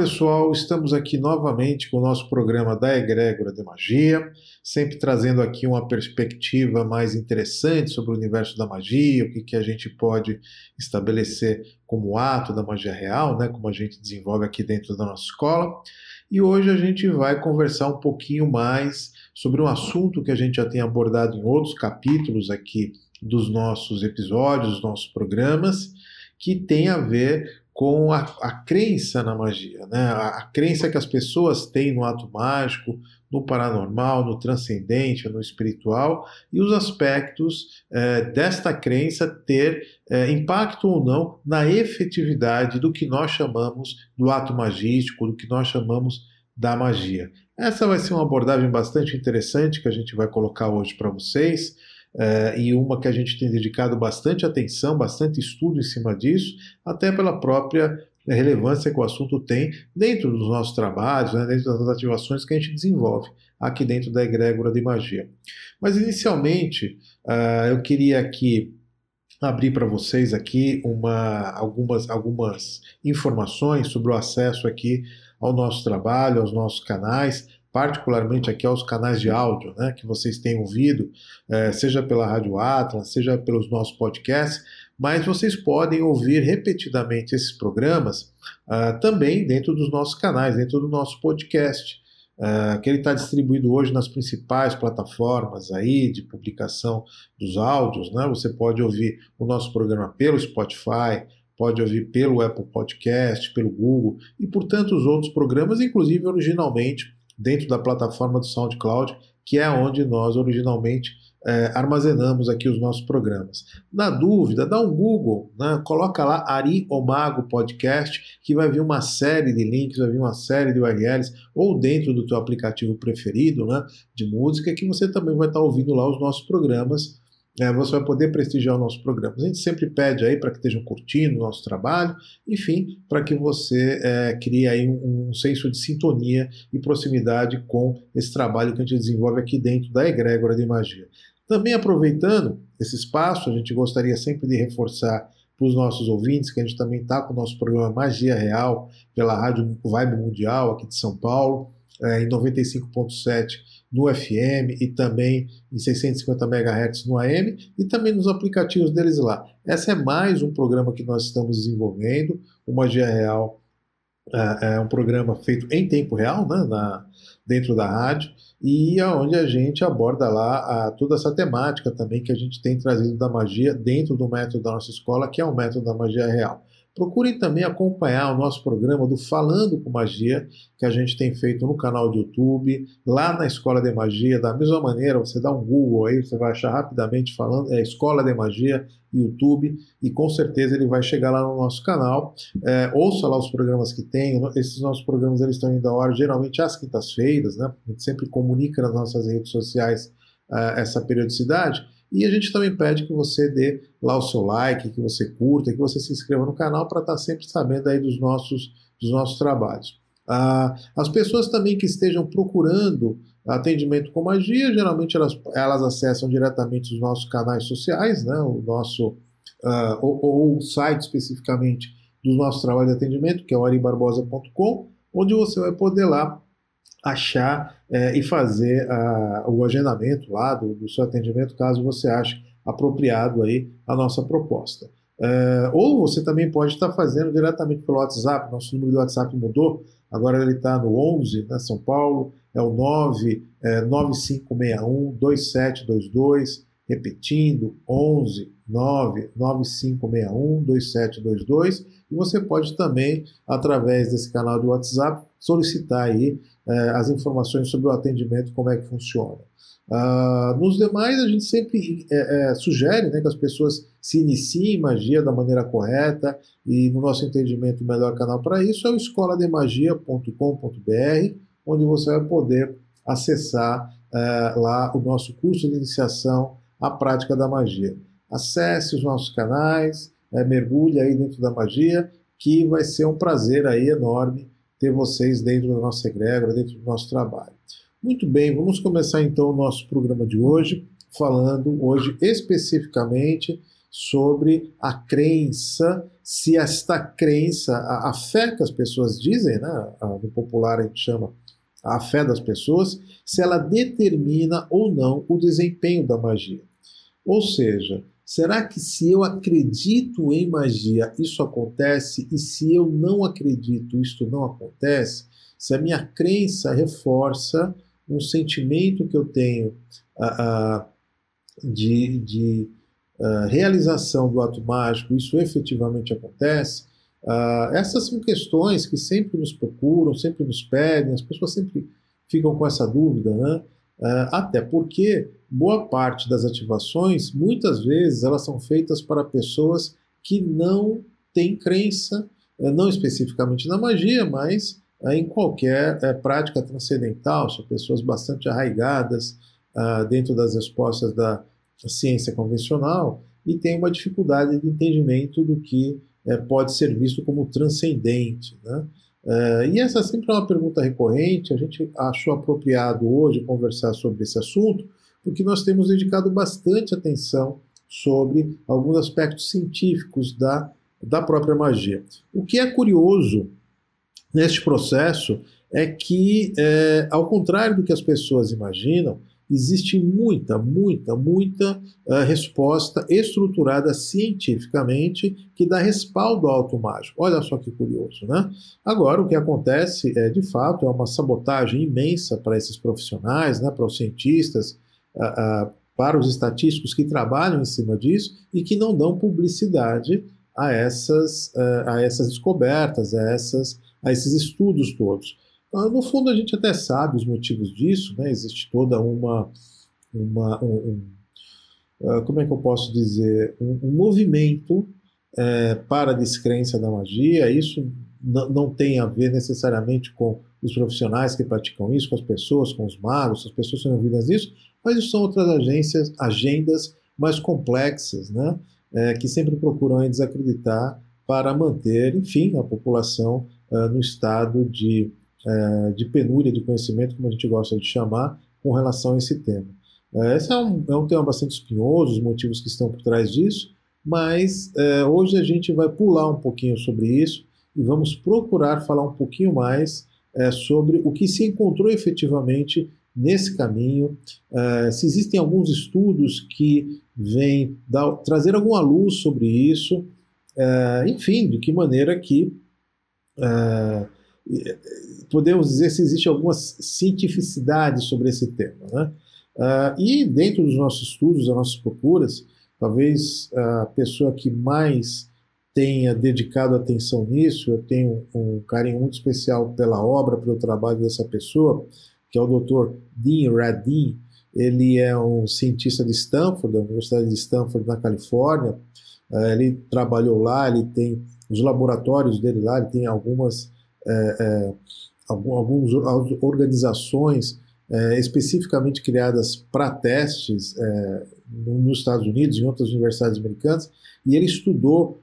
Pessoal, estamos aqui novamente com o nosso programa da Egrégora de Magia, sempre trazendo aqui uma perspectiva mais interessante sobre o universo da magia, o que, que a gente pode estabelecer como ato da magia real, né, como a gente desenvolve aqui dentro da nossa escola. E hoje a gente vai conversar um pouquinho mais sobre um assunto que a gente já tem abordado em outros capítulos aqui dos nossos episódios, dos nossos programas, que tem a ver com a, a crença na magia, né? A, a, crença que as pessoas têm no ato mágico, no paranormal, no transcendente, no espiritual e os aspectos é, desta crença ter é, impacto ou não na efetividade do que nós chamamos do ato magístico, do que nós chamamos da magia. Essa vai ser uma abordagem bastante interessante que a gente vai colocar hoje para vocês. Uh, e uma que a gente tem dedicado bastante atenção, bastante estudo em cima disso, até pela própria relevância que o assunto tem dentro dos nossos trabalhos, né, dentro das ativações que a gente desenvolve aqui dentro da egrégora de magia. Mas inicialmente uh, eu queria aqui abrir para vocês aqui uma, algumas, algumas informações sobre o acesso aqui ao nosso trabalho, aos nossos canais, particularmente aqui aos canais de áudio, né, que vocês têm ouvido, é, seja pela Rádio Atlas, seja pelos nossos podcasts, mas vocês podem ouvir repetidamente esses programas uh, também dentro dos nossos canais, dentro do nosso podcast, uh, que ele está distribuído hoje nas principais plataformas aí de publicação dos áudios, né? Você pode ouvir o nosso programa pelo Spotify, pode ouvir pelo Apple Podcast, pelo Google e por tantos outros programas, inclusive originalmente dentro da plataforma do SoundCloud, que é onde nós originalmente é, armazenamos aqui os nossos programas. Na dúvida, dá um Google, né? coloca lá Ari Omago Podcast, que vai vir uma série de links, vai vir uma série de URLs, ou dentro do teu aplicativo preferido né, de música, que você também vai estar ouvindo lá os nossos programas é, você vai poder prestigiar o nosso programa. A gente sempre pede aí para que estejam curtindo o nosso trabalho, enfim, para que você é, crie aí um, um, senso de sintonia e proximidade com esse trabalho que a gente desenvolve aqui dentro da egrégora de magia. Também aproveitando esse espaço, a gente gostaria sempre de reforçar para os nossos ouvintes que a gente também está com o nosso programa Magia Real pela Rádio Vibe Mundial aqui de São Paulo, é, em 95.7 no FM e também em 650 MHz no AM e também nos aplicativos deles lá. Essa é mais um programa que nós estamos desenvolvendo, o Magia Real é, é um programa feito em tempo real, né, na, dentro da rádio, e aonde a gente aborda lá a, toda essa temática também que a gente tem trazido da magia dentro do método da nossa escola, que é o método da magia real. Procurem também acompanhar o nosso programa do Falando com Magia, que a gente tem feito no canal do YouTube, lá na Escola de Magia. Da mesma maneira, você dá um Google aí, você vai achar rapidamente falando, é Escola de Magia, YouTube, e com certeza ele vai chegar lá no nosso canal. É, ouça lá os programas que tem. Esses nossos programas eles estão indo à hora, geralmente às quintas-feiras, né? A gente sempre comunica nas nossas redes sociais uh, essa periodicidade. E a gente também pede que você dê lá o seu like, que você curta, que você se inscreva no canal para estar tá sempre sabendo aí dos nossos, dos nossos trabalhos. Ah, as pessoas também que estejam procurando atendimento com magia, geralmente elas, elas acessam diretamente os nossos canais sociais, né, o nosso, uh, ou, ou, o site especificamente do nosso trabalho de atendimento, que é o aribarbosa.com, onde você vai poder lá achar é, e fazer a, o agendamento lá do, do, seu atendimento, caso você ache apropriado aí a nossa proposta. É, ou você também pode estar fazendo diretamente pelo WhatsApp, nosso número do WhatsApp mudou, agora ele está no 11, né, São Paulo, é o 9 é, 9561 2722, repetindo, 11 9 9561 2722, e você pode também, através desse canal de WhatsApp, solicitar aí é, as informações sobre o atendimento, como é que funciona. Uh, nos demais, a gente sempre é, é, sugere né, que as pessoas se iniciem em magia da maneira correta e, no nosso entendimento, o melhor canal para isso é o escolademagia.com.br, onde você vai poder acessar é, lá o nosso curso de iniciação à prática da magia. Acesse os nossos canais, é, mergulhe aí dentro da magia, que vai ser um prazer aí enorme ter vocês dentro da nossa egrégora, dentro do nosso trabalho. Muito bem, vamos começar então o nosso programa de hoje, falando hoje especificamente sobre a crença, se esta crença, a, a fé que as pessoas dizem, né, no popular a gente chama a fé das pessoas, se ela determina ou não o desempenho da magia. Ou seja, será que se eu acredito em magia, isso acontece? E se eu não acredito, isso não acontece? Se a minha crença reforça um sentimento que eu tenho uh, uh, de, de uh, realização do ato mágico, isso efetivamente acontece? essas são questões que sempre nos procuram, sempre nos pedem, as pessoas sempre ficam com essa dúvida, né? Até porque boa parte das ativações, muitas vezes, elas são feitas para pessoas que não têm crença, eh, não especificamente na magia, mas eh, em qualquer eh, prática transcendental, são pessoas bastante arraigadas ah, dentro das respostas da ciência convencional e têm uma dificuldade de entendimento do que pode ser visto como transcendente. Né? E essa sempre é uma pergunta recorrente, a gente achou apropriado hoje conversar sobre esse assunto, porque nós temos dedicado bastante atenção sobre alguns aspectos científicos da, da própria magia. O que é curioso neste processo é que, é, ao contrário do que as pessoas imaginam, existe muita, muita, muita uh, resposta estruturada cientificamente que dá respaldo ao auto mágico. Olha só que curioso, né? Agora, o que acontece é, de fato, é uma sabotagem imensa para esses profissionais, né, para os cientistas, para os estatísticos que trabalham em cima disso e que não dão publicidade a essas, a essas descobertas, a, essas, a esses estudos todos. Ah, no fundo, a gente até sabe os motivos disso, né? existe toda uma. uma um, um, ah, como é que eu posso dizer? Um, um movimento é, para a descrença da magia. Isso não tem a ver necessariamente com os profissionais que praticam isso, com as pessoas, com os magos, as pessoas são envolvidas nisso, mas isso são outras agências, agendas mais complexas, né? É, que sempre procuram desacreditar para manter, enfim, a população uh, no estado de, uh, de penúria de conhecimento, como a gente gosta de chamar, com relação a esse tema. Uh, esse é um, é um tema bastante espinhoso, os motivos que estão por trás disso, mas hoje a gente vai pular um pouquinho sobre isso e vamos procurar falar um pouquinho mais sobre o que se encontrou efetivamente nesse caminho, uh, se existem alguns estudos que vêm dar, trazer alguma luz sobre isso, uh, enfim, de que maneira que uh, podemos dizer se existe alguma cientificidade sobre esse tema. Né? e dentro dos nossos estudos, das nossas procuras, talvez a pessoa que mais tenha dedicado atenção nisso, eu tenho um carinho muito especial pela obra, pelo trabalho dessa pessoa, que é o Dr. Dean Radin. Ele é um cientista de Stanford, da Universidade de Stanford, na Califórnia. Eh, ele trabalhou lá, ele tem os laboratórios dele lá, ele tem algumas, é, é, algumas organizações é, especificamente criadas para testes nos Estados Unidos e em outras universidades americanas, e ele estudou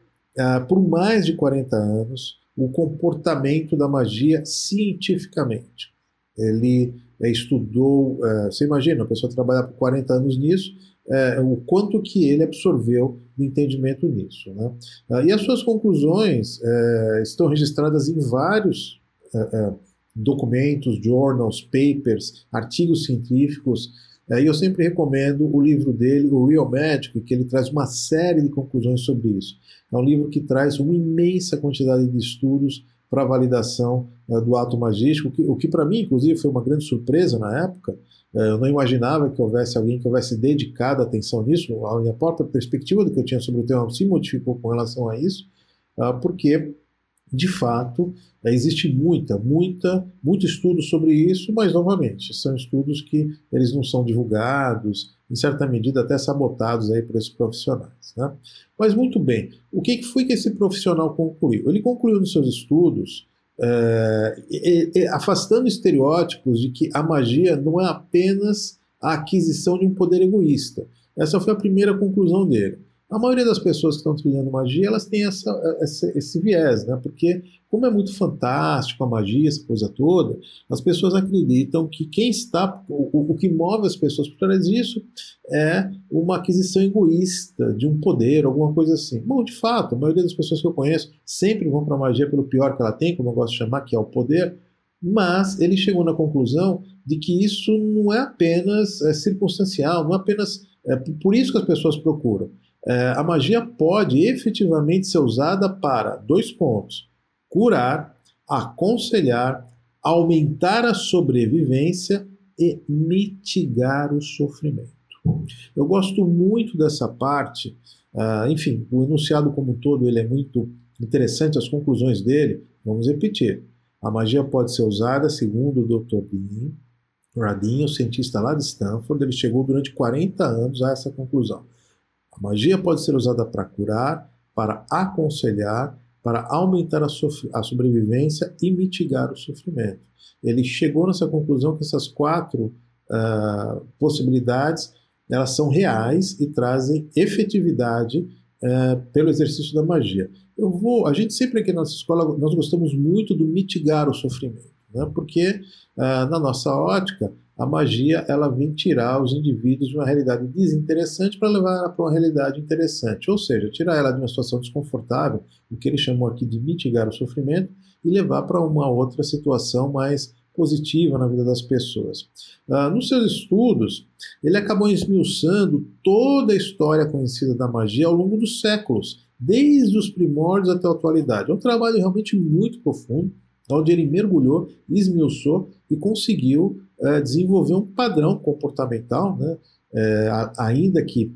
por mais de 40 anos o comportamento da magia cientificamente. Ele é, estudou, é, você imagina, a pessoa trabalhar por 40 anos nisso, é, o quanto que ele absorveu de entendimento nisso. Né? Ah, e as suas conclusões é, estão registradas em vários é, é, documentos, journals, papers, artigos científicos, e eu sempre recomendo o livro dele, o Real Magic, que ele traz uma série de conclusões sobre isso. É um livro que traz uma imensa quantidade de estudos para validação uh, do ato magístico, que, o que para mim, inclusive, foi uma grande surpresa na época. Uh, eu não imaginava que houvesse alguém que houvesse dedicado atenção nisso. A minha própria perspectiva do que eu tinha sobre o tema se modificou com relação a isso, uh, porque de fato, existe muita, muita, muito estudo sobre isso, mas novamente, são estudos que eles não são divulgados, em certa medida até sabotados aí por esses profissionais. Né? Mas muito bem, o que foi que esse profissional concluiu? Ele concluiu nos seus estudos é, afastando estereótipos de que a magia não é apenas a aquisição de um poder egoísta. Essa foi a primeira conclusão dele. A maioria das pessoas que estão trilhando magia, elas têm essa, essa, esse viés, né? Porque, como é muito fantástico a magia, essa coisa toda, as pessoas acreditam que quem está. O, o que move as pessoas por trás disso é uma aquisição egoísta de um poder, alguma coisa assim. Bom, de fato, a maioria das pessoas que eu conheço sempre vão para a magia pelo pior que ela tem, como eu gosto de chamar, que é o poder, mas ele chegou na conclusão de que isso não é apenas é, circunstancial, não é apenas. É, por isso que as pessoas procuram é, a magia pode efetivamente ser usada para dois pontos: curar, aconselhar, aumentar a sobrevivência e mitigar o sofrimento. Eu gosto muito dessa parte, uh, enfim, o enunciado como um todo ele é muito interessante, as conclusões dele, vamos repetir. A magia pode ser usada, segundo o Dr. Dean Radin, o cientista lá de Stanford, ele chegou durante 40 anos a essa conclusão. A magia pode ser usada para curar, para aconselhar, para aumentar a, a, sobrevivência e mitigar o sofrimento. Ele chegou nessa conclusão que essas quatro uh, possibilidades elas são reais e trazem efetividade uh, pelo exercício da magia. Eu vou, a gente sempre aqui na nossa escola nós gostamos muito do mitigar o sofrimento, né? porque uh, na nossa ótica a magia ela vem tirar os indivíduos de uma realidade desinteressante para levar ela para uma realidade interessante, ou seja, tirar ela de uma situação desconfortável, o que ele chamou aqui de mitigar o sofrimento, e levar para uma outra situação mais positiva na vida das pessoas. Ah, nos seus estudos, ele acabou esmiuçando toda a história conhecida da magia ao longo dos séculos, desde os primórdios até a atualidade. É um trabalho realmente muito profundo, onde ele mergulhou, esmiuçou e conseguiu é, desenvolver um padrão comportamental, né, é, ainda que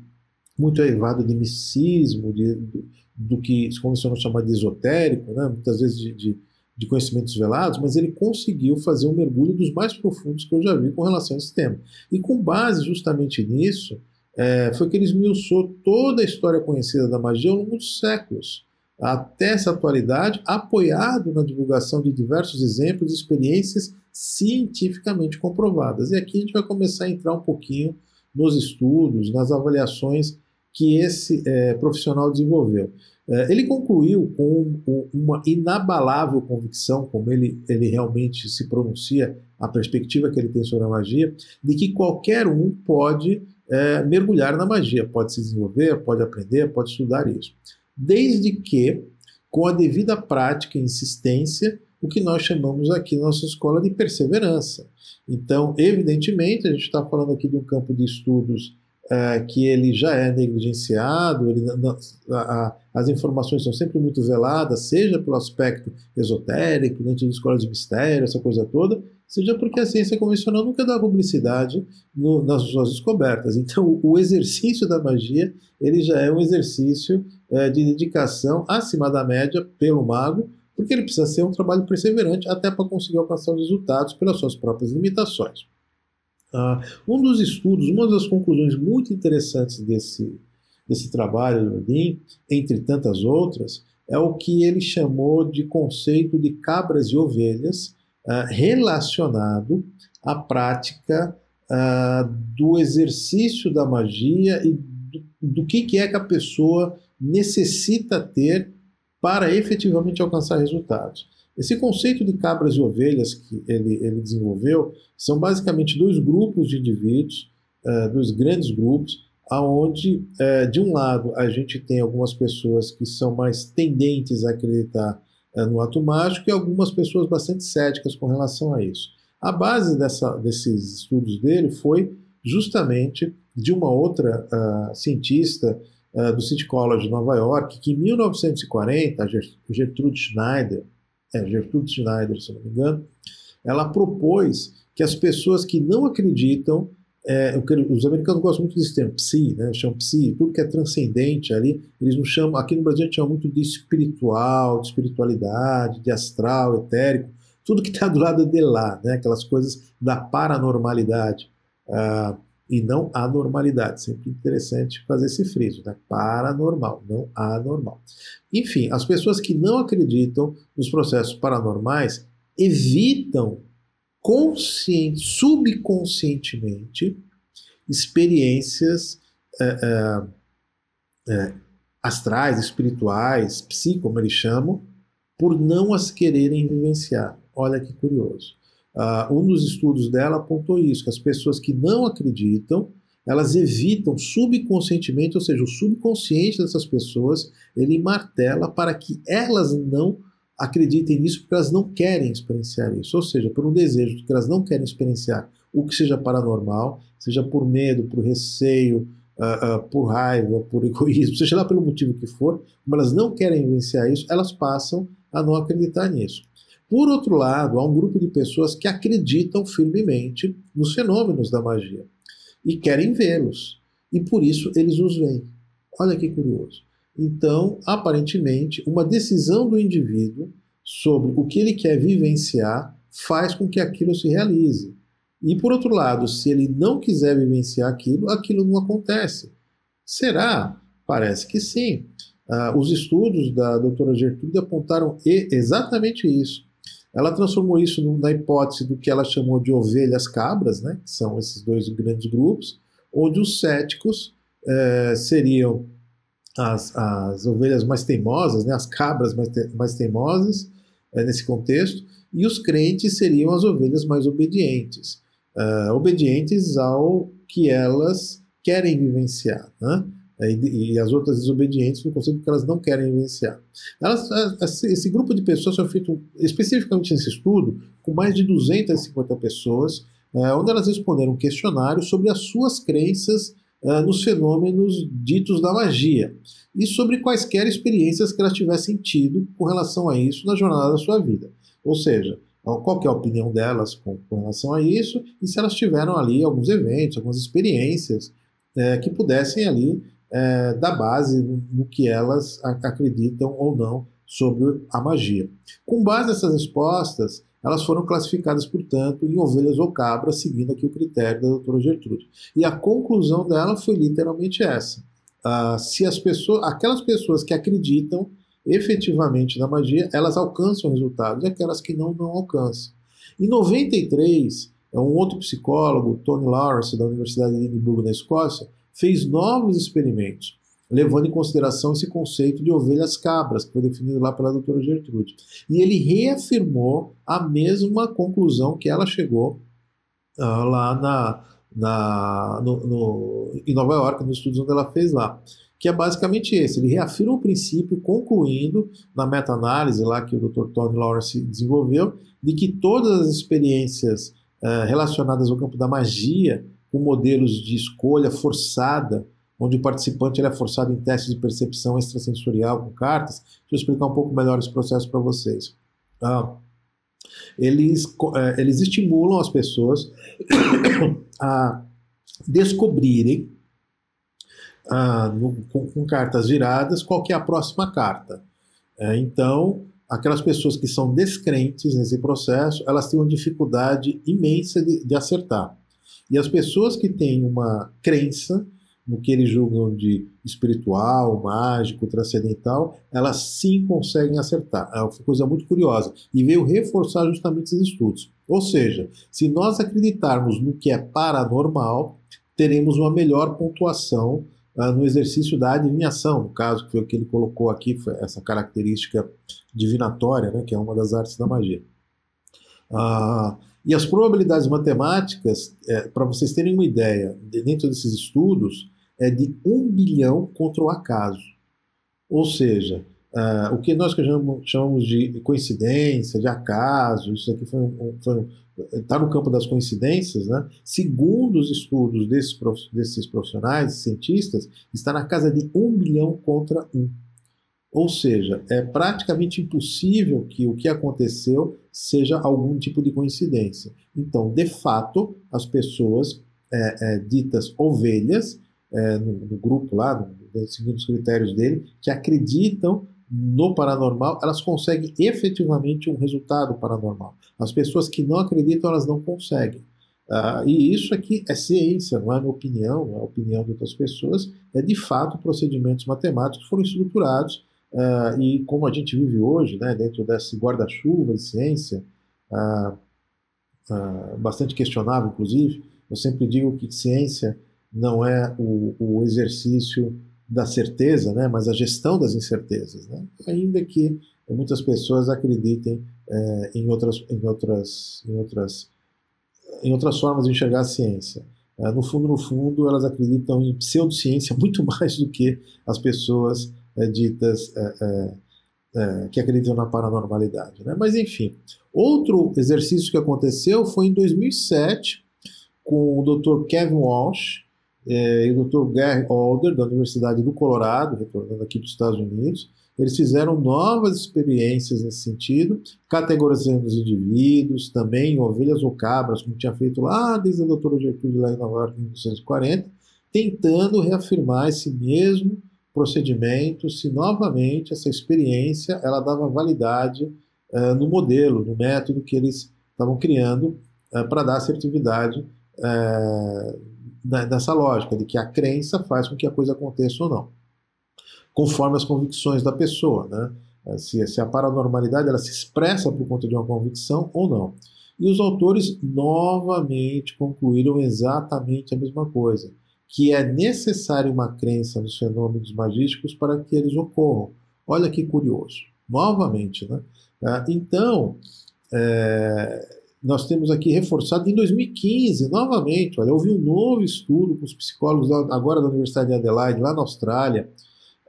muito elevado de misticismo, de, do, do que se convencionou chamar de esotérico, né, muitas vezes de, de, de, conhecimentos velados, mas ele conseguiu fazer um mergulho dos mais profundos que eu já vi com relação a esse tema. E com base justamente nisso, é, foi que ele esmiuçou toda a história conhecida da magia ao longo dos séculos até essa atualidade, apoiado na divulgação de diversos exemplos e experiências cientificamente comprovadas. E aqui a gente vai começar a entrar um pouquinho nos estudos, nas avaliações que esse é, profissional desenvolveu. É, ele concluiu com uma inabalável convicção, como ele, ele realmente se pronuncia, a perspectiva que ele tem sobre a magia, de que qualquer um pode é, mergulhar na magia, pode se desenvolver, pode aprender, pode estudar isso desde que, com a devida prática e insistência, o que nós chamamos aqui na nossa escola de perseverança. Então, evidentemente, a gente está falando aqui de um campo de estudos é, que ele já é negligenciado, ele, a, as informações são sempre muito veladas, seja pelo aspecto esotérico, dentro de escolas de mistério, essa coisa toda, seja porque a ciência convencional nunca dá publicidade no, nas suas descobertas. Então, o exercício da magia ele já é um exercício é, de dedicação acima da média pelo mago, porque ele precisa ser um trabalho perseverante até para conseguir alcançar os resultados pelas suas próprias limitações. Uh, um dos estudos, uma das conclusões muito interessantes desse, desse trabalho do Odin, entre tantas outras, é o que ele chamou de conceito de cabras e ovelhas, uh, relacionado à prática uh, do exercício da magia e do, do que, que é que a pessoa necessita ter para efetivamente alcançar resultados. Esse conceito de cabras e ovelhas que ele, ele desenvolveu são basicamente dois grupos de indivíduos, uh, dois grandes grupos, aonde uh, de um lado a gente tem algumas pessoas que são mais tendentes a acreditar é, no ato mágico e algumas pessoas bastante céticas com relação a isso. A base dessa, desses estudos dele foi justamente de uma outra uh, cientista uh, do City College de Nova York, que em 1940, a Gertrude Schneider, é, Gertrude Schneider, se não me engano, ela propôs que as pessoas que não acreditam é, os americanos gostam muito desse termo, psi, né? Chamam psi, tudo que é transcendente ali, eles não chamam, aqui no Brasil a gente chama muito de espiritual, de espiritualidade, de astral, etérico, tudo que está do lado de lá, né? Aquelas coisas da paranormalidade. Uh, e não anormalidade. Sempre interessante fazer esse friso, né? Paranormal, não anormal. Enfim, as pessoas que não acreditam nos processos paranormais evitam consciente, subconscientemente experiências é, é, é, astrais, espirituais, psi, como eles chamam, por não as quererem vivenciar. Olha que curioso. Uh, um dos estudos dela apontou isso, que as pessoas que não acreditam, elas evitam subconscientemente, ou seja, o subconsciente dessas pessoas, ele martela para que elas não acreditem nisso porque elas não querem experienciar isso. Ou seja, por um desejo de que elas não querem experienciar o que seja paranormal, seja por medo, por receio, uh, uh, por raiva, por egoísmo, seja lá pelo motivo que for, como elas não querem vivenciar isso, elas passam a não acreditar nisso. Por outro lado, há um grupo de pessoas que acreditam firmemente nos fenômenos da magia e querem vê-los, e por isso eles os veem. Olha que curioso. Então, aparentemente, uma decisão do indivíduo sobre o que ele quer vivenciar faz com que aquilo se realize. E por outro lado, se ele não quiser vivenciar aquilo, aquilo não acontece. Será? Parece que sim. Uh, os estudos da doutora Gertrude apontaram exatamente isso. Ela transformou isso na hipótese do que ela chamou de ovelhas cabras, né, que são esses dois grandes grupos, onde os céticos eh, seriam as, as ovelhas mais teimosas, né, as cabras mais, te, mais teimosas eh, nesse contexto, e os crentes seriam as ovelhas mais obedientes, uh, obedientes ao que elas querem vivenciar. Né? E, e, as outras desobedientes no conceito que elas não querem vivenciar. Elas, esse grupo de pessoas foi feito especificamente nesse estudo com mais de 250 pessoas, uh, onde elas responderam um questionário sobre as suas crenças uh, nos fenômenos ditos da magia e sobre quaisquer experiências que elas tivessem tido com relação a isso na jornada da sua vida. Ou seja, qual é a opinião delas com, com, relação a isso e se elas tiveram ali alguns eventos, algumas experiências é, que pudessem ali é, dar base no, que elas acreditam ou não sobre a magia. Com base nessas respostas, elas foram classificadas, portanto, em ovelhas ou cabras, seguindo aqui o critério da doutora Gertrude. E a conclusão dela foi literalmente essa. Uh, se as pessoas, aquelas pessoas que acreditam efetivamente na magia, elas alcançam resultados, e aquelas que não, não alcançam. Em 93, é um outro psicólogo, Tony Lawrence, da Universidade de Edimburgo, na Escócia, fez novos experimentos levando em consideração esse conceito de ovelhas cabras, que foi definido lá pela doutora Gertrude. E ele reafirmou a mesma conclusão que ela chegou uh, lá na, na, no, no, em Nova York, nos estudos onde ela fez lá. Que é basicamente esse. Ele reafirma o princípio, concluindo na meta-análise lá que o Dr. Tony Lawrence desenvolveu, de que todas as experiências uh, relacionadas ao campo da magia, com modelos de escolha forçada, onde o participante é forçado em testes de percepção extrasensorial com cartas. Deixa eu explicar um pouco melhor esse processo para vocês. Ah, eles, é, eles estimulam as pessoas a descobrirem ah, no, com, com, cartas viradas qual é a próxima carta. É, então, aquelas pessoas que são descrentes nesse processo, elas têm uma dificuldade imensa de, de acertar. E as pessoas que têm uma crença no que eles julgam de espiritual, mágico, transcendental, elas sim conseguem acertar. É uma coisa muito curiosa. E veio reforçar justamente esses estudos. Ou seja, se nós acreditarmos no que é paranormal, teremos uma melhor pontuação uh, no exercício da adivinhação, no caso, que foi o que ele colocou aqui, essa característica divinatória, né, que é uma das artes da magia. Uh, e as probabilidades matemáticas, é, para vocês terem uma ideia, dentro desses estudos, é de um bilhão contra o acaso. Ou seja, uh, o que nós chamamos de coincidência, de acaso, isso aqui está no campo das coincidências, né? segundo os estudos desses, prof, desses profissionais, cientistas, está na casa de um bilhão contra um. Ou seja, é praticamente impossível que o que aconteceu seja algum tipo de coincidência. Então, de fato, as pessoas é, é, ditas ovelhas é, no, no, grupo lá, no, seguindo os critérios dele, que acreditam no paranormal, elas conseguem efetivamente um resultado paranormal. As pessoas que não acreditam, elas não conseguem. Uh, e isso aqui é ciência, não é minha opinião, não é a opinião de outras pessoas, é de fato procedimentos matemáticos foram estruturados uh, e como a gente vive hoje, né, dentro desse guarda-chuva de ciência, uh, bastante questionável inclusive, eu sempre digo que ciência não é o, o exercício da certeza, né, mas a gestão das incertezas, né? ainda que muitas pessoas acreditem é, em, outras, em, outras, em, outras, em outras formas de enxergar a ciência. No fundo, no fundo, elas acreditam em pseudociência muito mais do que as pessoas é, ditas é, é, que acreditam na paranormalidade. Né? Mas, enfim, outro exercício que aconteceu foi em 2007, com o Dr. Kevin Walsh, é, e o Dr. Gary Alder, da Universidade do Colorado, retornando aqui para os Estados Unidos, eles fizeram novas experiências nesse sentido, categorizando os indivíduos, também ovelhas ou cabras, como tinha feito lá desde a doutora Gertrude lá em Nova York em 1940, tentando reafirmar esse mesmo procedimento, se novamente essa experiência ela dava validade uh, no modelo, no método que eles estavam criando uh, para dar assertividade uh, dessa lógica de que a crença faz com que a coisa aconteça ou não, conforme as convicções da pessoa, né? Se, se a paranormalidade ela se expressa por conta de uma convicção ou não. E os autores novamente concluíram exatamente a mesma coisa, que é necessário uma crença nos fenômenos magísticos para que eles ocorram. Olha que curioso. Novamente, né? Eh, então, é, nós temos aqui reforçado em 2015, novamente. Olha, houve um novo estudo com os psicólogos agora da Universidade de Adelaide, lá na Austrália,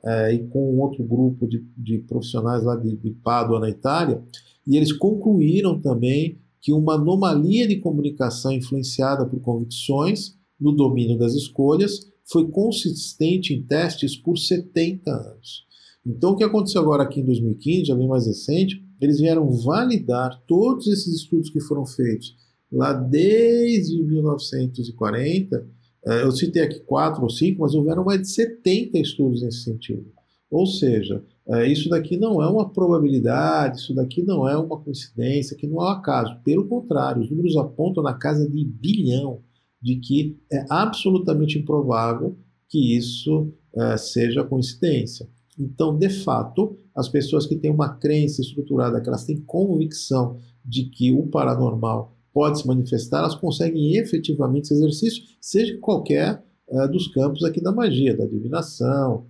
é, e com outro grupo de, de profissionais lá de, de Pádua, na Itália, e eles concluíram também que uma anomalia de comunicação influenciada por convicções no domínio das escolhas foi consistente em testes por 70 anos. Então, o que aconteceu agora aqui em 2015, já bem mais recente, eles vieram validar todos esses estudos que foram feitos lá desde 1940. Eh, eu citei aqui quatro ou cinco, mas houveram mais de 70 estudos nesse sentido. Ou seja, eh, isso daqui não é uma probabilidade, isso daqui não é uma coincidência, que não é um acaso. Pelo contrário, os números apontam na casa de bilhão de que é absolutamente improvável que isso uh, seja coincidência. Então, de fato, as pessoas que têm uma crença estruturada, que elas têm convicção de que o paranormal pode se manifestar, elas conseguem efetivamente esse exercício, seja qualquer uh, dos campos aqui da magia, da divinação,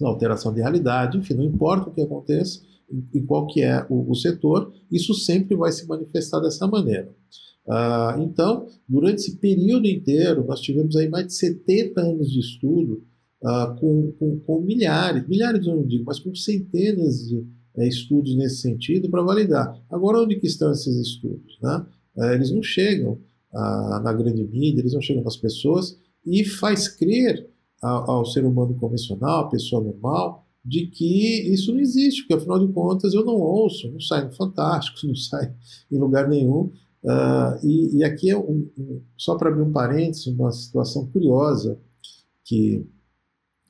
da alteração de realidade, enfim, não importa o que aconteça, em qual que é o, o setor, isso sempre vai se manifestar dessa maneira. Uh, então, durante esse período inteiro, nós tivemos aí mais de 70 anos de estudo uh, com, com, com, milhares, milhares eu não digo, mas com centenas de é, estudos nesse sentido para validar. Agora, onde que estão esses estudos? Né? Uh, eles não chegam uh, na grande mídia, eles não chegam nas pessoas e faz crer ao, ao ser humano convencional, à pessoa normal, de que isso não existe, porque afinal de contas eu não ouço, não sai no Fantástico, não sai em lugar nenhum. Uh, e, e, aqui é um, um, só para abrir um parênteses, uma situação curiosa que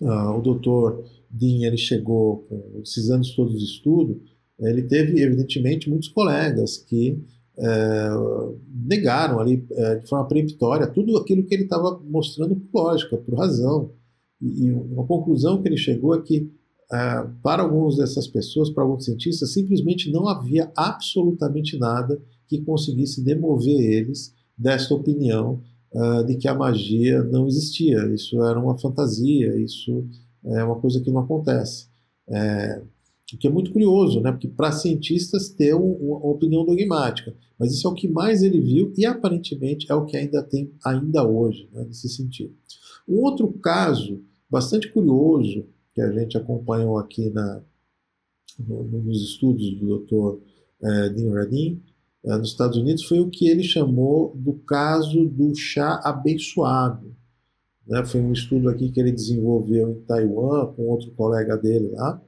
uh, o doutor Dean ele chegou com esses anos todos de estudo, ele teve, evidentemente, muitos colegas que uh, negaram ali uh, de forma peremptória tudo aquilo que ele estava mostrando por lógica, por razão. E, e, uma conclusão que ele chegou é que, uh, para algumas dessas pessoas, para alguns cientistas, simplesmente não havia absolutamente nada que conseguisse demover eles desta opinião uh, de que a magia não existia. Isso era uma fantasia, isso é uma coisa que não acontece. É, o que é muito curioso, né? porque para cientistas ter um, uma opinião dogmática, mas isso é o que mais ele viu e aparentemente é o que ainda tem ainda hoje, né? nesse sentido. Um outro caso bastante curioso que a gente acompanhou aqui na, no, nos estudos do Dr. É, Dean Radin eh, nos Estados Unidos foi o que ele chamou do caso do chá abençoado. Né? Foi um estudo aqui que ele desenvolveu em Taiwan com outro colega dele lá,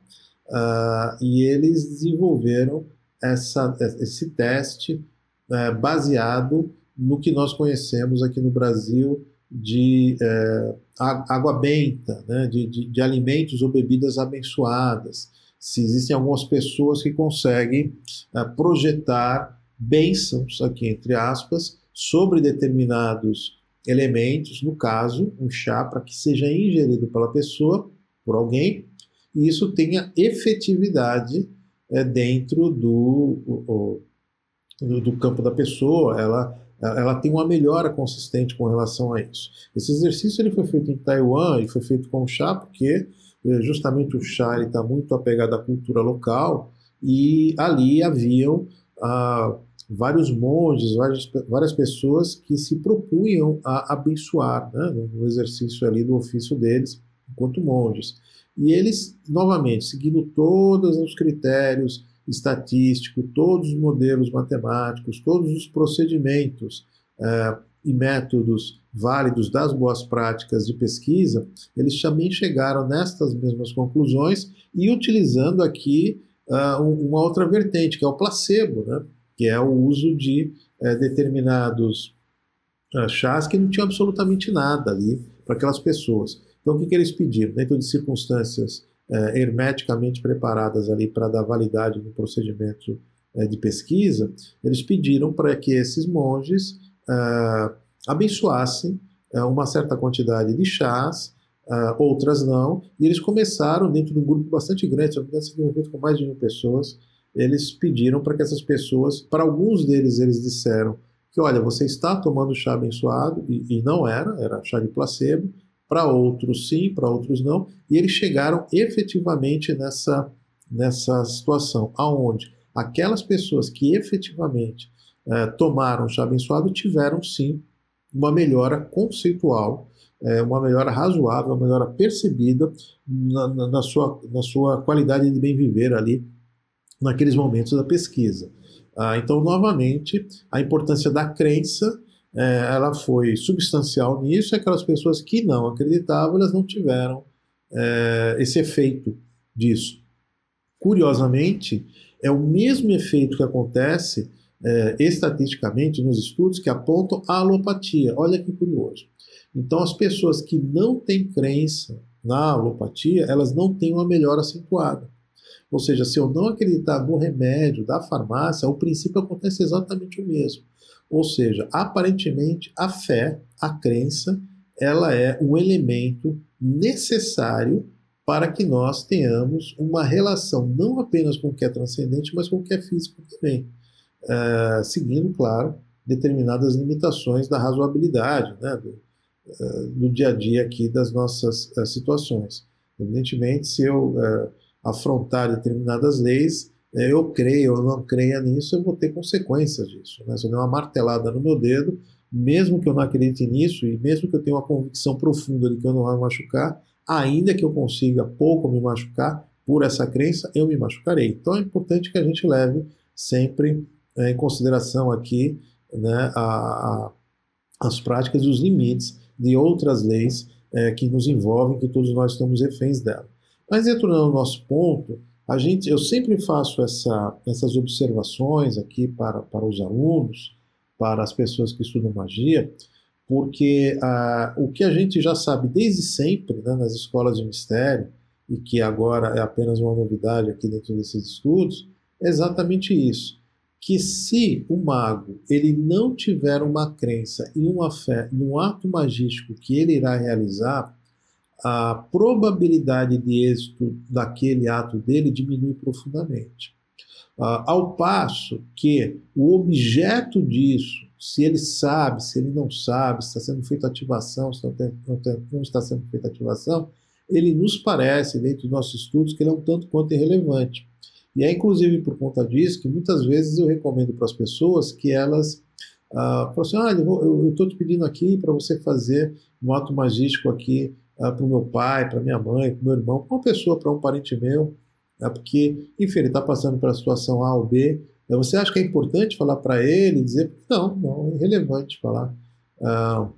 uh, e eles desenvolveram essa, esse teste uh, baseado no que nós conhecemos aqui no Brasil de uh, água benta, né? de, de, de alimentos ou bebidas abençoadas. Se existem algumas pessoas que conseguem projetar bênçãos, aqui entre aspas, sobre determinados elementos, no caso, um chá para que seja ingerido pela pessoa, por alguém, e isso tenha efetividade é, dentro do, o, do, do, campo da pessoa, ela ela tem uma melhora consistente com relação a isso. Esse exercício ele foi feito em Taiwan e foi feito com o chá porque eh, justamente o chá está muito apegado à cultura local e ali haviam ah, vários monges, várias, várias pessoas que se propunham a abençoar né, no exercício ali do ofício deles enquanto monges. E eles, novamente, seguindo todos os critérios estatísticos, todos os modelos matemáticos, todos os procedimentos eh, e métodos válidos das boas práticas de pesquisa, eles também chegaram nestas mesmas conclusões e utilizando aqui uh, uma outra vertente, que é o placebo, né? Que é o uso de uh, determinados uh, chás que não tinham absolutamente nada ali para aquelas pessoas. Então, o que, que eles pediram? Dentro de circunstâncias eh, hermeticamente preparadas ali para dar validade no procedimento eh, de pesquisa, eles pediram para que esses monges abençoassem uma certa quantidade de chás Uh, outras não, e eles começaram, dentro de um grupo bastante grande, se não com mais de mil pessoas, eles pediram para que essas pessoas, para alguns deles, eles disseram que, olha, você está tomando chá abençoado, e, e não era, era chá de placebo, para outros sim, para outros não, e eles chegaram efetivamente nessa, nessa situação, aonde aquelas pessoas que efetivamente uh, tomaram chá abençoado tiveram sim uma melhora conceitual é, uma melhora razoável, uma melhora percebida na, na, na, sua, na sua qualidade de bem viver ali naqueles momentos da pesquisa. Ah, então, novamente, a importância da crença é, ela foi substancial nisso, e aquelas pessoas que não acreditavam, elas não tiveram é, esse efeito disso. Curiosamente, é o mesmo efeito que acontece é, estatisticamente nos estudos que apontam a alopatia. Olha que curioso. Então, as pessoas que não têm crença na alopatia, elas não têm uma melhora acentuada. Ou seja, se eu não acreditar no remédio da farmácia, o princípio acontece exatamente o mesmo. Ou seja, aparentemente a fé, a crença, ela é um elemento necessário para que nós tenhamos uma relação não apenas com o que é transcendente, mas com o que é físico também. Uh, seguindo, claro, determinadas limitações da razoabilidade, né, do, uh, no dia a dia aqui das nossas uh, situações. Evidentemente, se eu afrontar determinadas leis, eu creio ou não creia nisso, eu vou ter consequências disso. Né? Se eu der uma martelada no meu dedo, mesmo que eu não acredite nisso e mesmo que eu tenha uma convicção profunda de que eu não vou me machucar, ainda que eu consiga pouco me machucar, por essa crença, eu me machucarei. Então é importante que a gente leve sempre em consideração aqui né, a, a, as práticas e os limites de outras leis é, que nos envolvem, que todos nós estamos reféns dela. Mas retornando ao nosso ponto, a gente, eu sempre faço essa, essas observações aqui para, para os alunos, para as pessoas que estudam magia, porque ah, o que a gente já sabe desde sempre né, nas escolas de mistério, e que agora é apenas uma novidade aqui dentro desses estudos, é exatamente isso. Que se o mago ele não tiver uma crença e uma fé no ato magístico que ele irá realizar, a probabilidade de êxito daquele ato dele diminui profundamente. Uh, ao passo que o objeto disso, se ele sabe, se ele não sabe, se está sendo feita ativação, se não está sendo feita ativação, ele nos parece, dentro dos nossos estudos, que ele é um tanto quanto irrelevante. E é inclusive por conta disso que muitas vezes eu recomendo para as pessoas que elas ah, falam assim, ah, eu estou te pedindo aqui para você fazer um ato magístico aqui ah, para o meu pai, para minha mãe, para o meu irmão, para uma pessoa, para um parente meu, né, porque, enfim, ele está passando pela situação A ou B. Né, você acha que é importante falar para ele, dizer, não, não, é irrelevante falar. Ah,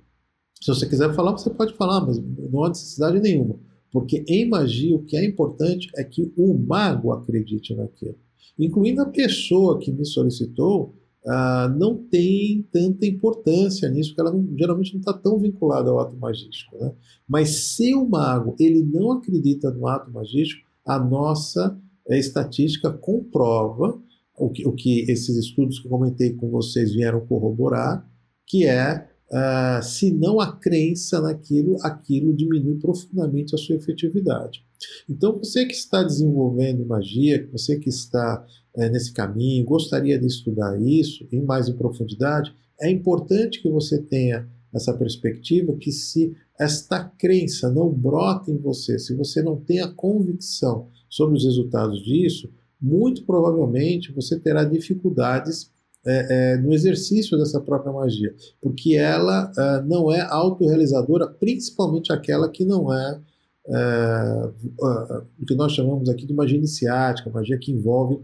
se você quiser falar, você pode falar, mas não há necessidade nenhuma. Porque em magia o que é importante é que o mago acredite naquilo. Incluindo a pessoa que me solicitou, uh, não tem tanta importância nisso, porque ela não, geralmente não está tão vinculada ao ato magístico. Né? Mas se o mago ele não acredita no ato magístico, a nossa é, estatística comprova o que, o que esses estudos que eu comentei com vocês vieram corroborar, que é Uh, se não a crença naquilo, aquilo diminui profundamente a sua efetividade. Então, você que está desenvolvendo magia, você que está é, nesse caminho, gostaria de estudar isso em mais em profundidade, é importante que você tenha essa perspectiva que se esta crença não brota em você, se você não tem a convicção sobre os resultados disso, muito provavelmente você terá dificuldades é, é, no exercício dessa própria magia, porque ela é, não é autorrealizadora, principalmente aquela que não é, é o que nós chamamos aqui de magia iniciática, magia que envolve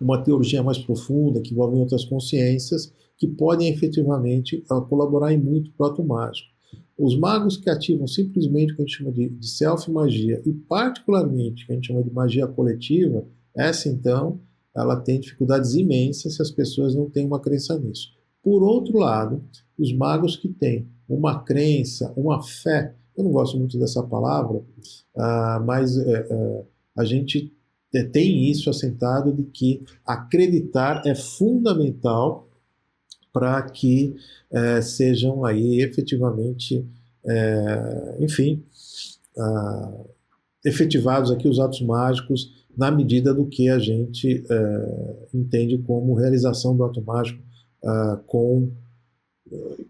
uma teologia mais profunda, que envolve outras consciências, que podem efetivamente uh, colaborar em muito para o ato mágico. Os magos que ativam simplesmente o que a gente chama de, de self-magia, e particularmente o que a gente chama de magia coletiva, essa então, ela tem dificuldades imensas se as pessoas não têm uma crença nisso. Por outro lado, os magos que têm uma crença, uma fé, eu não gosto muito dessa palavra, uh, mas uh, uh, a gente tem isso assentado de que acreditar é fundamental para que é, sejam aí efetivamente, é, enfim, uh, efetivados aqui os atos mágicos na medida do que a gente é, entende como realização do ato mágico uh, com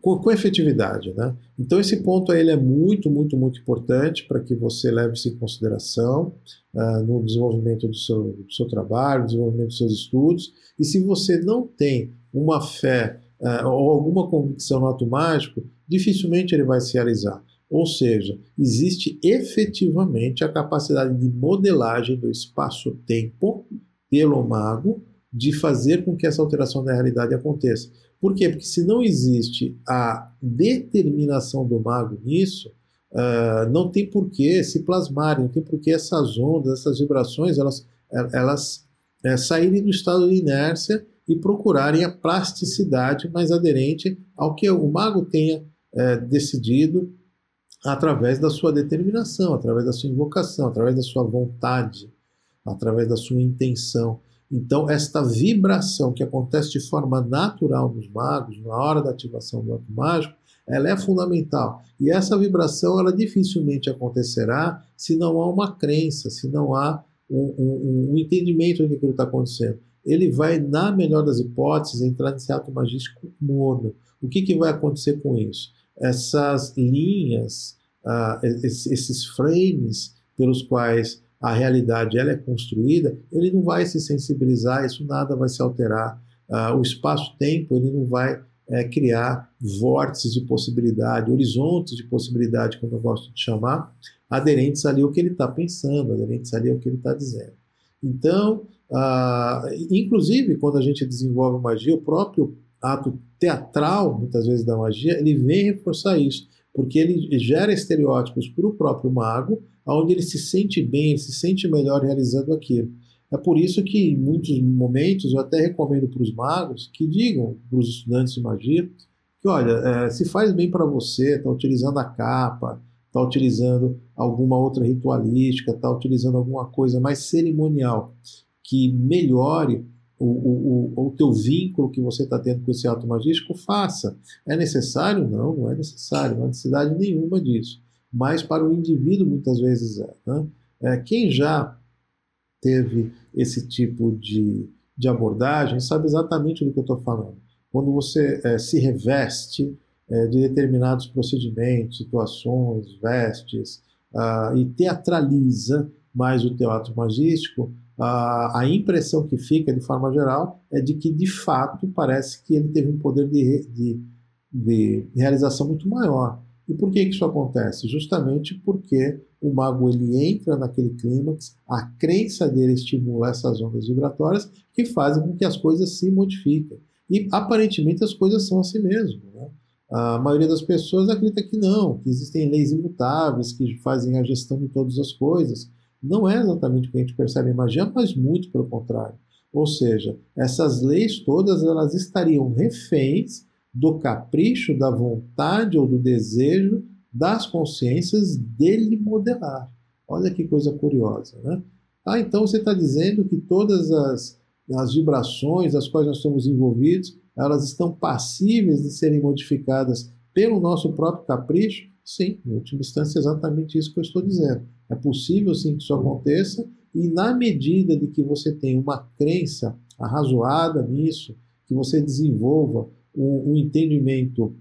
com, com, efetividade. Né? Então esse ponto aí, ele é muito, muito, muito importante para que você leve isso em consideração uh, no desenvolvimento do seu, do seu trabalho, no desenvolvimento dos seus estudos. E se você não tem uma fé uh, ou alguma convicção no ato mágico, dificilmente ele vai se realizar. Ou seja, existe efetivamente a capacidade de modelagem do espaço-tempo pelo mago de fazer com que essa alteração da realidade aconteça. Por quê? Porque se não existe a determinação do mago nisso, uh, não tem por que se plasmarem, não tem por que essas ondas, essas vibrações, elas, elas é, saírem do estado de inércia e procurarem a plasticidade mais aderente ao que o mago tenha é, decidido através da sua determinação, através da sua invocação, através da sua vontade, através da sua intenção. Então, esta vibração que acontece de forma natural nos magos, na hora da ativação do ato mágico, ela é fundamental. E essa vibração, ela dificilmente acontecerá se não há uma crença, se não há um, um, um entendimento do que está acontecendo. Ele vai, na melhor das hipóteses, entrar nesse ato magístico mono. O que, que vai acontecer com isso? Essas linhas, uh, esses frames pelos quais a realidade ela é construída, ele não vai se sensibilizar, isso nada vai se alterar. Uh, o espaço-tempo ele não vai é, criar vórtices de possibilidade, horizontes de possibilidade, como eu gosto de chamar, aderentes ali ao que ele está pensando, aderentes ali ao que ele está dizendo. Então, uh, inclusive, quando a gente desenvolve magia, o próprio ato teatral, muitas vezes, da magia, ele vem reforçar isso, porque ele gera estereótipos para o próprio mago, onde ele se sente bem, ele se sente melhor realizando aquilo. É por isso que, em muitos momentos, eu até recomendo para os magos que digam para os estudantes de magia que, olha, é, se faz bem para você, está utilizando a capa, está utilizando alguma outra ritualística, está utilizando alguma coisa mais cerimonial que melhore o, o, o, teu vínculo que você está tendo com esse ato magístico, faça. É necessário? Não, não é necessário, não há necessidade nenhuma disso mas para o indivíduo muitas vezes é. Né? é quem já teve esse tipo de, de abordagem sabe exatamente do que eu estou falando. Quando você é, se reveste é, de determinados procedimentos, situações, vestes, uh, e teatraliza mais o teatro magístico, a impressão que fica, de forma geral, é de que, de fato, parece que ele teve um poder de, de, de realização muito maior. E por que isso acontece? Justamente porque o mago ele entra naquele clímax, a crença dele estimula essas ondas vibratórias que fazem com que as coisas se modifiquem. E aparentemente as coisas são assim mesmo. Né? A maioria das pessoas acredita que não, que existem leis imutáveis que fazem a gestão de todas as coisas. Não é exatamente o que a gente percebe em magia, mas muito pelo contrário. Ou seja, essas leis todas elas estariam reféns do capricho, da vontade ou do desejo das consciências dele modelar. Olha que coisa curiosa, né? Ah, então você está dizendo que todas as, as vibrações das quais nós estamos envolvidos, elas estão passíveis de serem modificadas pelo nosso próprio capricho? Sim, em última instância é exatamente isso que eu estou dizendo. É possível sim que isso aconteça, e na medida de que você tem uma crença arrazoada nisso, que você desenvolva um, um entendimento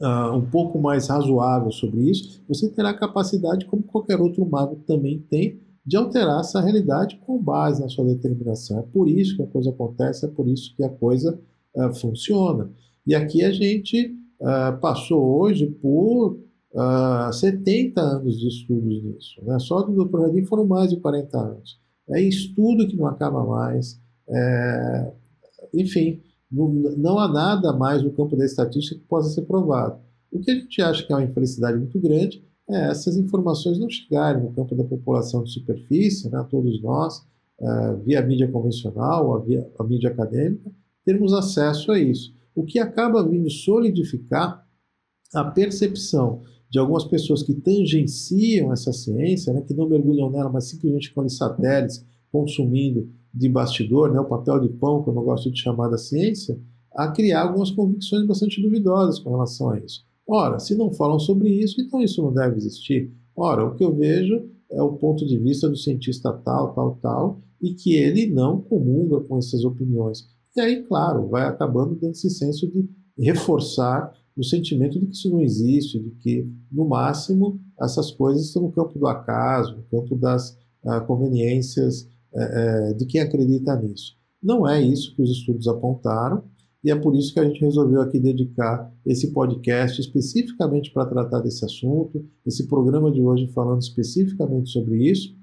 uh, um pouco mais razoável sobre isso, você terá capacidade, como qualquer outro mago também tem, de alterar essa realidade com base na sua determinação. É por isso que a coisa acontece, é por isso que a coisa uh, funciona. E aqui a gente uh, passou hoje por uh, 70 anos de estudos nisso. Né? Só do Dr. Radin foram mais de 40 anos. É estudo que não acaba mais. É, enfim, não, há nada mais no campo da estatística que possa ser provado. O que a gente acha que é uma infelicidade muito grande é essas informações não chegarem no campo da população de superfície, né, todos nós, é, via mídia convencional, via a mídia acadêmica, termos acesso a isso. O que acaba vindo solidificar a percepção de algumas pessoas que tangenciam essa ciência, né, que não mergulham nela, mas simplesmente ali satélites, consumindo de bastidor, né, o papel de pão, que eu gosto de chamar da ciência, a criar algumas convicções bastante duvidosas com relação a isso. Ora, se não falam sobre isso, então isso não deve existir. Ora, o que eu vejo é o ponto de vista do cientista tal, tal, tal, e que ele não comunga com essas opiniões. E aí, claro, vai acabando dando esse senso de reforçar o sentimento de que isso não existe, de que, no máximo, essas coisas estão no campo do acaso, no campo das uh, conveniências uh, uh, de quem acredita nisso. Não é isso que os estudos apontaram, e é por isso que a gente resolveu aqui dedicar esse podcast especificamente para tratar desse assunto, esse programa de hoje falando especificamente sobre isso,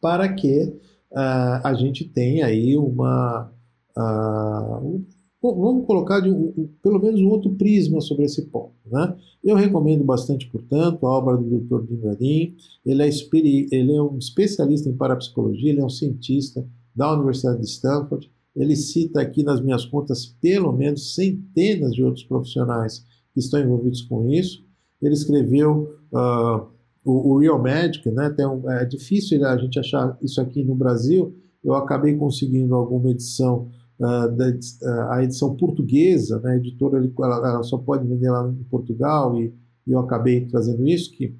para que a gente tenha aí uma ah, vamos colocar de um, um, pelo menos um outro prisma sobre esse ponto. Né? Eu recomendo bastante, portanto, a obra do Dr. Dimradin. Ele é, ele é um especialista em parapsicologia, ele é um cientista da Universidade de Stanford. Ele cita aqui nas minhas contas pelo menos centenas de outros profissionais que estão envolvidos com isso. Ele escreveu uh, o, o, Real Magic, né? Um, é difícil a gente achar isso aqui no Brasil. Eu acabei conseguindo alguma edição uh, da, uh, a edição portuguesa, né, a editora ela, ela, só pode vender lá em Portugal e, e, eu acabei trazendo isso, que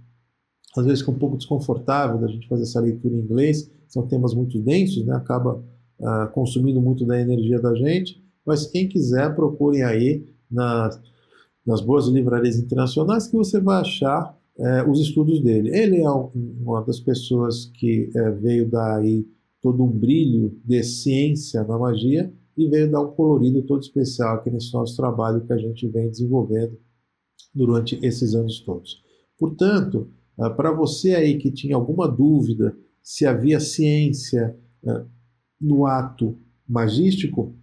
às vezes fica um pouco desconfortável da gente fazer essa leitura em inglês, são temas muito densos, né, acaba uh, consumindo muito da energia da gente, mas quem quiser procurem aí nas, nas boas livrarias internacionais que você vai achar é, os estudos dele. Ele é um, uma das pessoas que é, veio dar aí todo um brilho de ciência na magia e veio dar um colorido todo especial aqui nesse nosso trabalho que a gente vem desenvolvendo durante esses anos todos. Portanto, ah, para você aí que tinha alguma dúvida se havia ciência ah, no ato magístico,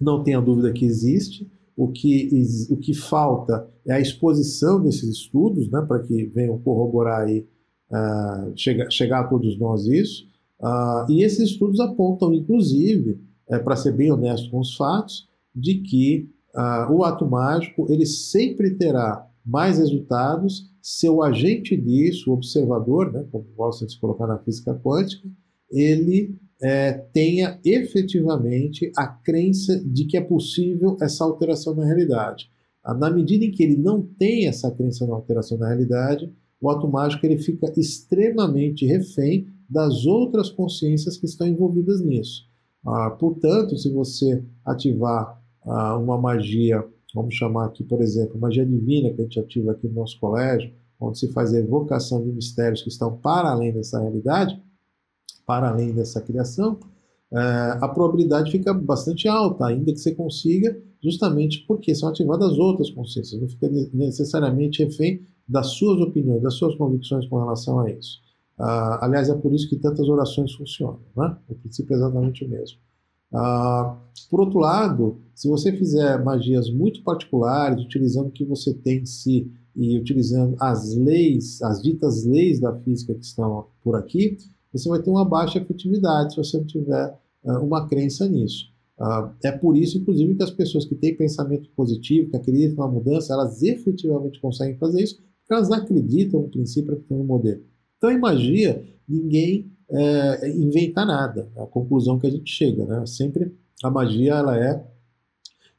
não tenha dúvida que existe. O que, o que falta é a exposição desses estudos, né, para que venham corroborar aí, uh, chegar, chegar a todos nós isso. Uh, e esses estudos apontam, inclusive, é, para ser bem honesto com os fatos, de que uh, o ato mágico ele sempre terá mais resultados se o agente disso, o observador, né, como gosta de se colocar na física quântica, ele é, tenha efetivamente a crença de que é possível essa alteração na realidade. Ah, na medida em que ele não tem essa crença na alteração na realidade, o ato mágico ele fica extremamente refém das outras consciências que estão envolvidas nisso. Ah, portanto, se você ativar ah, uma magia, vamos chamar aqui, por exemplo, magia divina que a gente ativa aqui no nosso colégio, onde se faz a evocação de mistérios que estão para além dessa realidade, para além dessa criação, eh, a probabilidade fica bastante alta, ainda que você consiga, justamente porque são ativadas outras consciências, não fica necessariamente refém das suas opiniões, das suas convicções com relação a isso. Uh, aliás, é por isso que tantas orações funcionam. Né? O princípio é exatamente o mesmo. Uh, por outro lado, se você fizer magias muito particulares, utilizando o que você tem em si e utilizando as leis, as ditas leis da física que estão por aqui, você vai ter uma baixa efetividade se você não tiver uh, uma crença nisso. Uh, é por isso, inclusive, que as pessoas que têm pensamento positivo, que acreditam na mudança, elas efetivamente conseguem fazer isso, porque elas acreditam no princípio que tem um modelo. Então, em magia, ninguém é, inventa nada. É a conclusão que a gente chega, né? Sempre a magia ela é,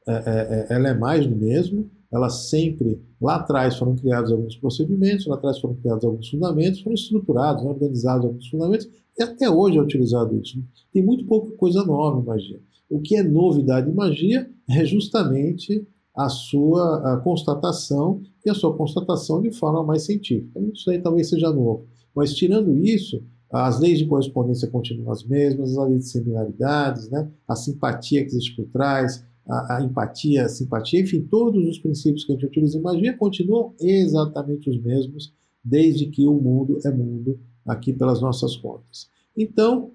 é, é, ela é mais do mesmo. Ela sempre lá atrás foram criados alguns procedimentos, lá atrás foram criados alguns fundamentos, foram estruturados, né, organizados alguns fundamentos e até hoje é utilizado isso. Tem muito pouca coisa nova em magia. O que é novidade em magia é justamente a sua a constatação e a sua constatação de forma mais científica. Isso aí talvez seja novo. Mas tirando isso, as leis de correspondência continuam as mesmas, as leis de similaridades, né? a simpatia que existe por trás, a, a, empatia, a simpatia, enfim, todos os princípios que a gente utiliza em magia continuam exatamente os mesmos, desde que o mundo é mundo aqui pelas nossas contas. Então,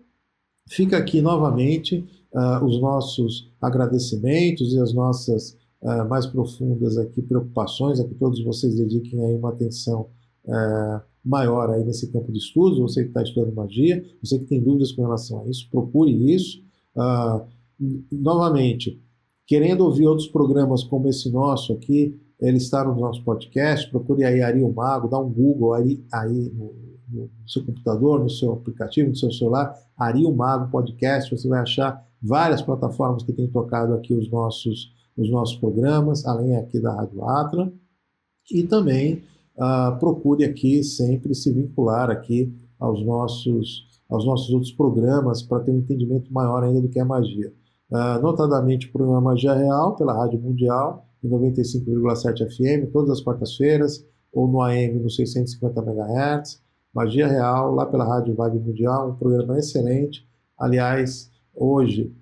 fica aqui novamente uh, os nossos agradecimentos e as nossas uh, mais profundas aqui preocupações, a que todos vocês dediquem aí uma atenção uh, maior aí nesse campo de estudos, você que está estudando magia, você que tem dúvidas com relação a isso, procure isso. novamente, querendo ouvir outros programas como esse nosso aqui, ele está no nosso podcast, procure aí Ari o Mago, dá um Google aí, aí no, no, seu computador, no seu aplicativo, no seu celular, Ari o Mago Podcast, você vai achar várias plataformas que têm tocado aqui os nossos, os nossos programas, além aqui da Rádio Atra, e também uh, procure aqui sempre se vincular aqui aos nossos, aos nossos outros programas para ter um entendimento maior ainda do que é magia. Uh, notadamente o programa Magia Real, pela Rádio Mundial, em 95,7 FM, todas as quartas-feiras, ou no AM no 650 MHz. Magia Real, lá pela Rádio Vibe Mundial, um programa excelente. Aliás, hoje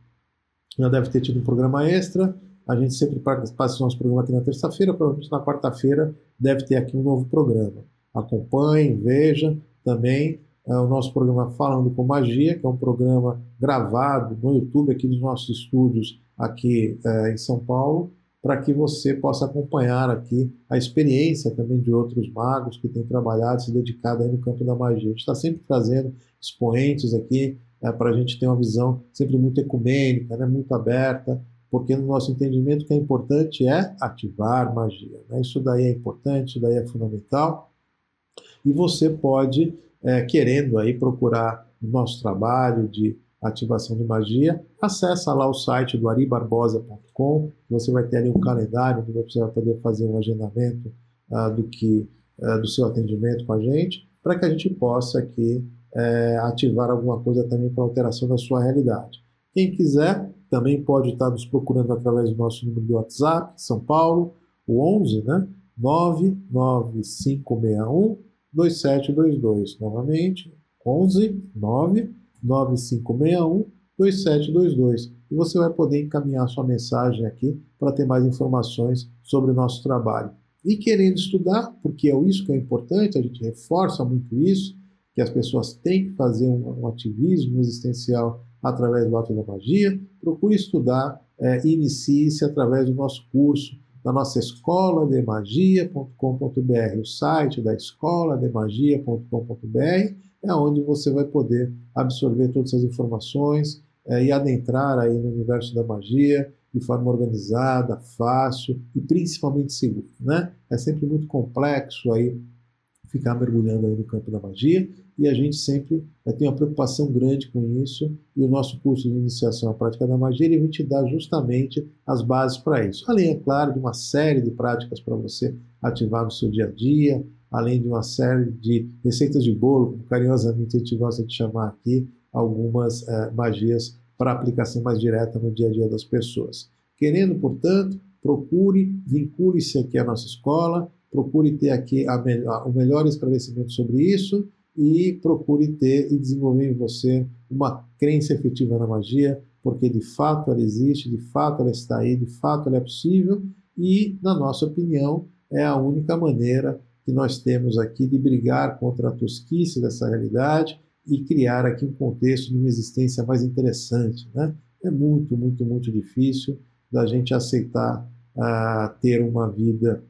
já deve ter tido um programa extra. A gente sempre passa o nosso programa aqui na terça-feira, provavelmente na quarta-feira deve ter aqui um novo programa. Acompanhe, veja também é, o nosso programa Falando com Magia, que é um programa gravado no YouTube aqui dos nossos estúdios aqui é, em São Paulo para que você possa acompanhar aqui a experiência também de outros magos que têm trabalhado, se dedicado aí no campo da magia. A gente está sempre trazendo expoentes aqui é, para a gente ter uma visão sempre muito ecumênica, né, muito aberta, porque no nosso entendimento o que é importante é ativar magia. Né? Isso daí é importante, isso daí é fundamental. E você pode, é, querendo aí procurar o nosso trabalho de ativação de magia, acessa lá o site do aribarbosa.com, você vai ter ali um calendário onde você vai poder fazer um agendamento uh, do que uh, do seu atendimento com a gente, para que a gente possa aqui uh, ativar alguma coisa também para alteração da sua realidade. Quem quiser também pode estar nos procurando através do nosso número de WhatsApp, São Paulo, o 11, né? 99561 2722. Novamente, 11 9 9561 2722 e você vai poder encaminhar sua mensagem aqui para ter mais informações sobre o nosso trabalho. E querendo estudar, porque é isso que é importante, a gente reforça muito isso, que as pessoas têm que fazer um, um ativismo existencial através do ato da magia, procure estudar, é, inicie-se através do nosso curso, da nossa escola de magia.com.br, o site da escola de magia.com.br, é onde você vai poder absorver todas essas informações é, e adentrar aí no universo da magia de forma organizada, fácil e principalmente segura. Né? É sempre muito complexo aí ficar mergulhando aí no campo da magia e a gente sempre é, tem uma preocupação grande com isso e o nosso curso de iniciação à prática da magia ele vai te dar justamente as bases para isso. Além, é claro, de uma série de práticas para você ativar no seu dia a dia, além de uma série de receitas de bolo, como carinhosamente a gente gosta de chamar aqui, algumas é, magias para aplicação mais direta no dia a dia das pessoas. Querendo, portanto, procure, vincule-se aqui à nossa escola, procure ter aqui a, o melhor esclarecimento sobre isso e procure ter e desenvolver em você uma crença efetiva na magia, porque de fato ela existe, de fato ela está aí, de fato ela é possível e, na nossa opinião, é a única maneira que nós temos aqui de brigar contra a tosquice dessa realidade e criar aqui um contexto de uma existência mais interessante. Né? É muito, muito, muito difícil da gente aceitar uh, ter uma vida,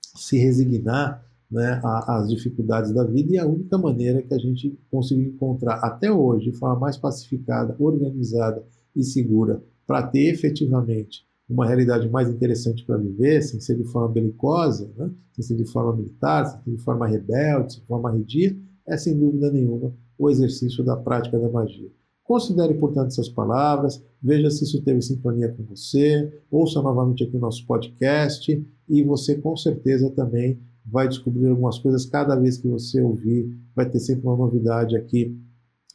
se resignar né, dificuldades da vida, e a única maneira que a gente conseguiu encontrar até hoje, de forma mais pacificada, organizada e segura, para ter efetivamente uma realidade mais interessante para viver, sem ser de forma belicosa, né? sem ser de forma militar, sem ser de forma rebelde, de forma arredia, é sem dúvida nenhuma o exercício da prática da magia. Considere, portanto, essas palavras, veja se isso teve sintonia com você, ouça novamente aqui o nosso podcast e você com certeza também vai descobrir algumas coisas cada vez que você ouvir, vai ter sempre uma novidade aqui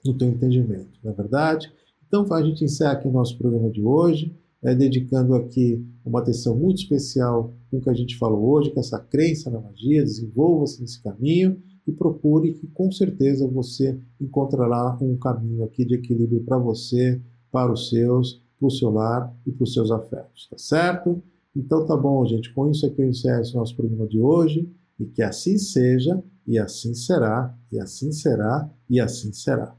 no teu entendimento, não é verdade? Então a gente encerra aqui o nosso programa de hoje. é, dedicando aqui uma atenção muito especial com o que a gente falou hoje, com essa crença na magia, desenvolva-se nesse caminho e procure que com certeza você encontrará um caminho aqui de equilíbrio para você, para os seus, para o seu lar e para os seus afetos, tá certo? Então tá bom, gente. Com isso aqui eu encerro esse nosso programa de hoje e que assim seja, e assim será, e assim será, e assim será.